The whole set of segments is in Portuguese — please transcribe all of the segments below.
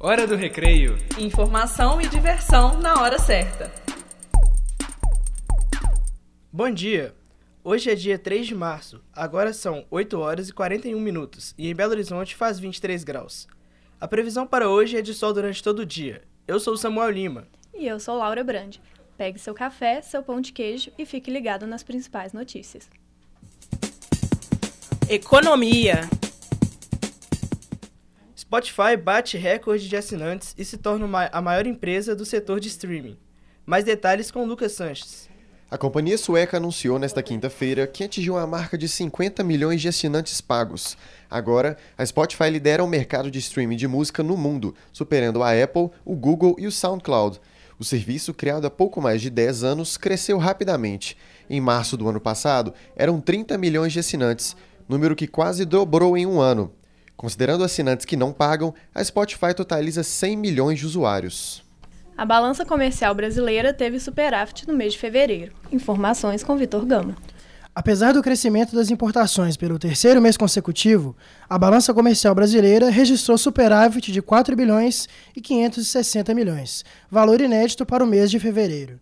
Hora do recreio. Informação e diversão na hora certa. Bom dia. Hoje é dia 3 de março. Agora são 8 horas e 41 minutos e em Belo Horizonte faz 23 graus. A previsão para hoje é de sol durante todo o dia. Eu sou Samuel Lima. E eu sou Laura Brandi. Pegue seu café, seu pão de queijo e fique ligado nas principais notícias. Economia. Spotify bate recorde de assinantes e se torna a maior empresa do setor de streaming. Mais detalhes com Lucas Sanches. A companhia sueca anunciou nesta quinta-feira que atingiu a marca de 50 milhões de assinantes pagos. Agora, a Spotify lidera o mercado de streaming de música no mundo, superando a Apple, o Google e o SoundCloud. O serviço, criado há pouco mais de 10 anos, cresceu rapidamente. Em março do ano passado, eram 30 milhões de assinantes, número que quase dobrou em um ano. Considerando assinantes que não pagam, a Spotify totaliza 100 milhões de usuários. A balança comercial brasileira teve superávit no mês de fevereiro. Informações com Vitor Gama. Apesar do crescimento das importações pelo terceiro mês consecutivo, a balança comercial brasileira registrou superávit de 4 bilhões e 560 milhões, valor inédito para o mês de fevereiro.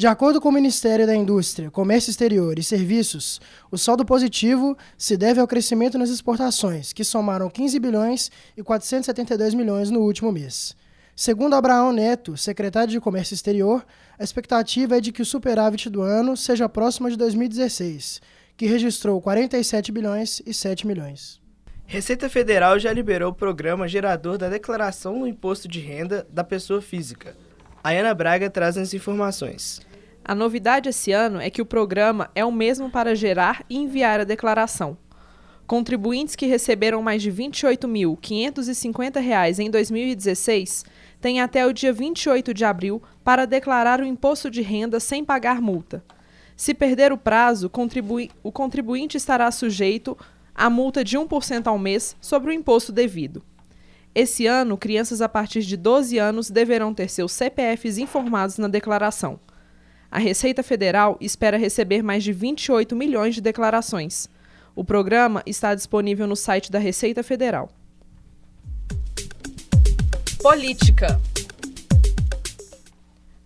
De acordo com o Ministério da Indústria, Comércio Exterior e Serviços, o saldo positivo se deve ao crescimento nas exportações, que somaram 15 bilhões e 472 milhões no último mês. Segundo Abraão Neto, secretário de Comércio Exterior, a expectativa é de que o superávit do ano seja próximo de 2016, que registrou 47 bilhões e 7 milhões. Receita Federal já liberou o programa gerador da declaração do imposto de renda da pessoa física. A Ana Braga traz as informações. A novidade esse ano é que o programa é o mesmo para gerar e enviar a declaração. Contribuintes que receberam mais de R$ 28.550 em 2016 têm até o dia 28 de abril para declarar o imposto de renda sem pagar multa. Se perder o prazo, contribui o contribuinte estará sujeito a multa de 1% ao mês sobre o imposto devido. Esse ano, crianças a partir de 12 anos deverão ter seus CPFs informados na declaração. A Receita Federal espera receber mais de 28 milhões de declarações. O programa está disponível no site da Receita Federal. Política.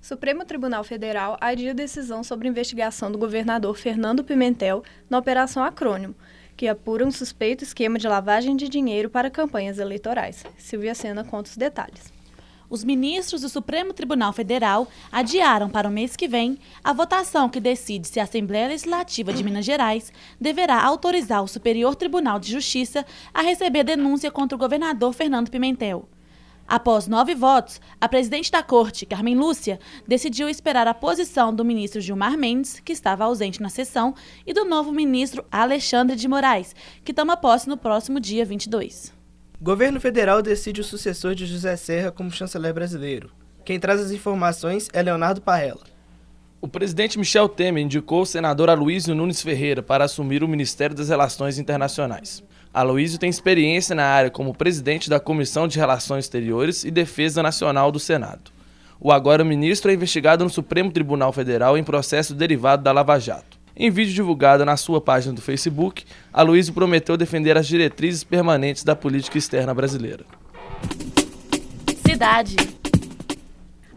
Supremo Tribunal Federal adia decisão sobre investigação do governador Fernando Pimentel na Operação Acrônimo, que apura um suspeito esquema de lavagem de dinheiro para campanhas eleitorais. Silvia Sena conta os detalhes. Os ministros do Supremo Tribunal Federal adiaram para o mês que vem a votação que decide se a Assembleia Legislativa de Minas Gerais deverá autorizar o Superior Tribunal de Justiça a receber denúncia contra o governador Fernando Pimentel. Após nove votos, a presidente da corte, Carmen Lúcia, decidiu esperar a posição do ministro Gilmar Mendes, que estava ausente na sessão, e do novo ministro Alexandre de Moraes, que toma posse no próximo dia 22. Governo federal decide o sucessor de José Serra como chanceler brasileiro. Quem traz as informações é Leonardo Parrella. O presidente Michel Temer indicou o senador Aloysio Nunes Ferreira para assumir o Ministério das Relações Internacionais. Aloysio tem experiência na área como presidente da Comissão de Relações Exteriores e Defesa Nacional do Senado. O agora ministro é investigado no Supremo Tribunal Federal em processo derivado da Lava Jato. Em vídeo divulgado na sua página do Facebook, Aloysio prometeu defender as diretrizes permanentes da política externa brasileira. Cidade.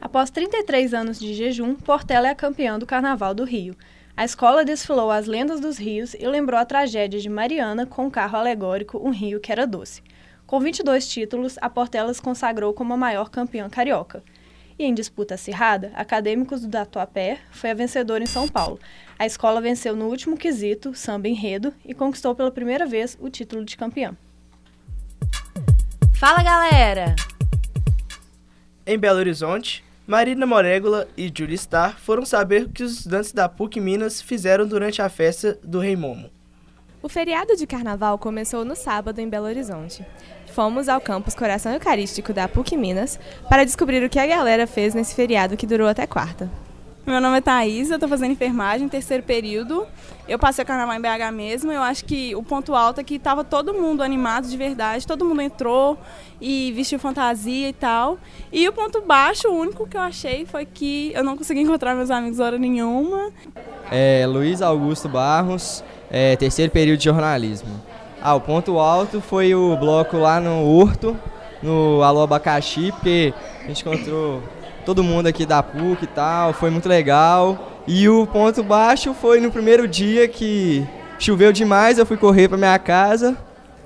Após 33 anos de jejum, Portela é a campeã do Carnaval do Rio. A escola desfilou as lendas dos rios e lembrou a tragédia de Mariana com o carro alegórico Um Rio que Era Doce. Com 22 títulos, a Portela se consagrou como a maior campeã carioca. E em disputa acirrada, Acadêmicos do Tatuapé foi a vencedora em São Paulo. A escola venceu no último quesito, samba enredo, e conquistou pela primeira vez o título de campeã. Fala galera! Em Belo Horizonte, Marina Morégola e Julie Star foram saber o que os estudantes da PUC Minas fizeram durante a festa do Rei Momo. O feriado de carnaval começou no sábado em Belo Horizonte. Fomos ao campus Coração Eucarístico da PUC Minas para descobrir o que a galera fez nesse feriado que durou até quarta. Meu nome é Thaís, eu estou fazendo enfermagem, terceiro período. Eu passei o carnaval em BH mesmo. Eu acho que o ponto alto é que estava todo mundo animado de verdade, todo mundo entrou e vestiu fantasia e tal. E o ponto baixo, o único que eu achei, foi que eu não consegui encontrar meus amigos hora nenhuma. É, Luiz Augusto Barros, é, terceiro período de jornalismo. Ah, o ponto alto foi o bloco lá no Horto, no Alô Abacaxi, porque a gente encontrou todo mundo aqui da PUC e tal, foi muito legal. E o ponto baixo foi no primeiro dia que choveu demais, eu fui correr para minha casa,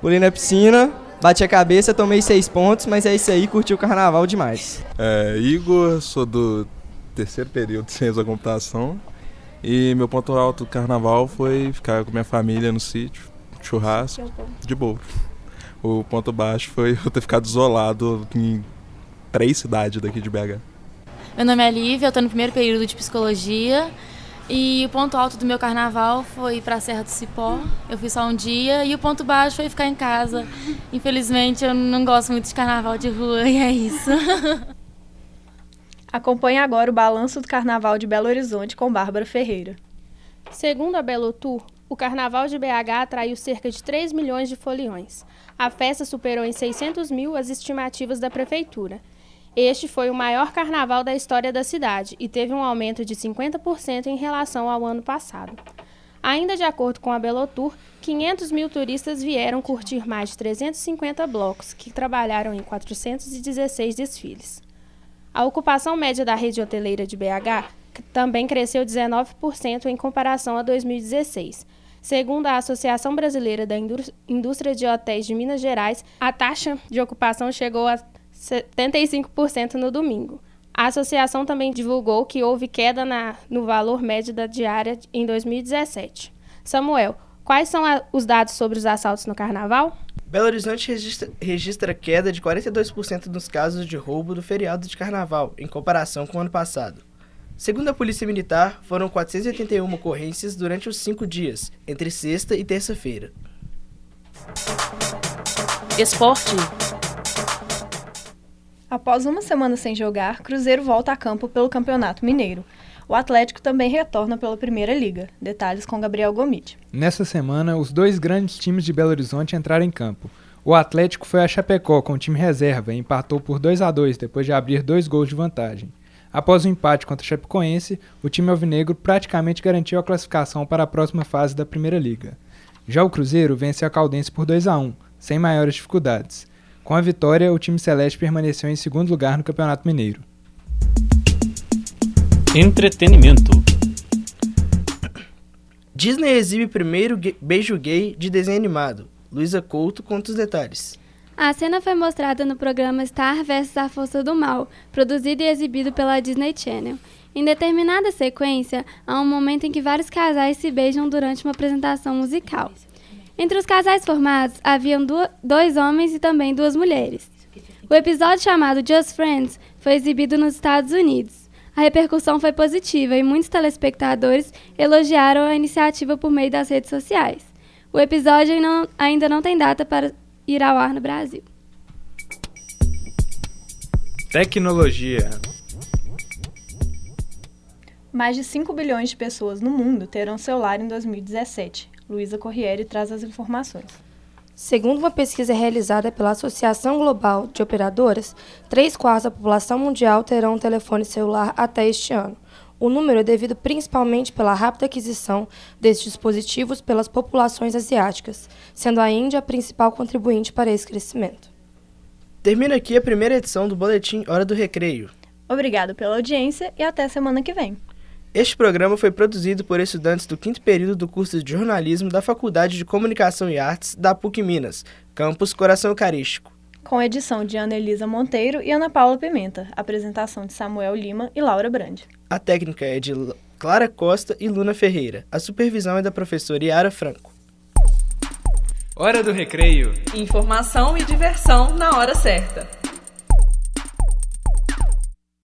pulei na piscina, bati a cabeça, tomei seis pontos, mas é isso aí, curti o carnaval demais. É, Igor, sou do terceiro período de ciência da computação. E meu ponto alto do carnaval foi ficar com minha família no sítio, churrasco, de boa. O ponto baixo foi eu ter ficado isolado em três cidades daqui de BH. Meu nome é Lívia, eu estou no primeiro período de psicologia. E o ponto alto do meu carnaval foi ir para a Serra do Cipó. Eu fui só um dia. E o ponto baixo foi ficar em casa. Infelizmente, eu não gosto muito de carnaval de rua e é isso. Acompanhe agora o balanço do Carnaval de Belo Horizonte com Bárbara Ferreira. Segundo a Belo Tour, o Carnaval de BH atraiu cerca de 3 milhões de foliões. A festa superou em 600 mil as estimativas da prefeitura. Este foi o maior carnaval da história da cidade e teve um aumento de 50% em relação ao ano passado. Ainda de acordo com a Belotour, 500 mil turistas vieram curtir mais de 350 blocos, que trabalharam em 416 desfiles. A ocupação média da rede hoteleira de BH também cresceu 19% em comparação a 2016. Segundo a Associação Brasileira da Indústria de Hotéis de Minas Gerais, a taxa de ocupação chegou a 75% no domingo. A associação também divulgou que houve queda na, no valor médio da diária em 2017. Samuel, quais são a, os dados sobre os assaltos no carnaval? Belo Horizonte registra, registra queda de 42% nos casos de roubo do feriado de carnaval, em comparação com o ano passado. Segundo a Polícia Militar, foram 481 ocorrências durante os cinco dias, entre sexta e terça-feira. Esporte. Após uma semana sem jogar, Cruzeiro volta a campo pelo Campeonato Mineiro. O Atlético também retorna pela Primeira Liga. Detalhes com Gabriel Gomide. Nessa semana, os dois grandes times de Belo Horizonte entraram em campo. O Atlético foi a Chapecó com o time reserva e empatou por 2 a 2 depois de abrir dois gols de vantagem. Após o empate contra o Chapecoense, o time alvinegro praticamente garantiu a classificação para a próxima fase da Primeira Liga. Já o Cruzeiro venceu a Caldense por 2 a 1, sem maiores dificuldades. Com a vitória, o time celeste permaneceu em segundo lugar no Campeonato Mineiro. Entretenimento. Disney exibe primeiro beijo gay de desenho animado. Luísa Couto conta os detalhes. A cena foi mostrada no programa Star vs A Força do Mal, produzido e exibido pela Disney Channel. Em determinada sequência, há um momento em que vários casais se beijam durante uma apresentação musical. Entre os casais formados, haviam dois homens e também duas mulheres. O episódio chamado Just Friends foi exibido nos Estados Unidos. A repercussão foi positiva e muitos telespectadores elogiaram a iniciativa por meio das redes sociais. O episódio ainda não tem data para ir ao ar no Brasil. Tecnologia. Mais de 5 bilhões de pessoas no mundo terão celular em 2017. Luísa Corriere traz as informações. Segundo uma pesquisa realizada pela Associação Global de Operadoras, 3 quartos da população mundial terão um telefone celular até este ano. O número é devido principalmente pela rápida aquisição desses dispositivos pelas populações asiáticas, sendo a Índia a principal contribuinte para esse crescimento. Termina aqui a primeira edição do Boletim Hora do Recreio. Obrigado pela audiência e até semana que vem. Este programa foi produzido por estudantes do quinto período do curso de jornalismo da Faculdade de Comunicação e Artes da PUC Minas, campus Coração Eucarístico. Com edição de Ana Elisa Monteiro e Ana Paula Pimenta, apresentação de Samuel Lima e Laura Brandi. A técnica é de Clara Costa e Luna Ferreira. A supervisão é da professora Yara Franco. Hora do recreio. Informação e diversão na hora certa.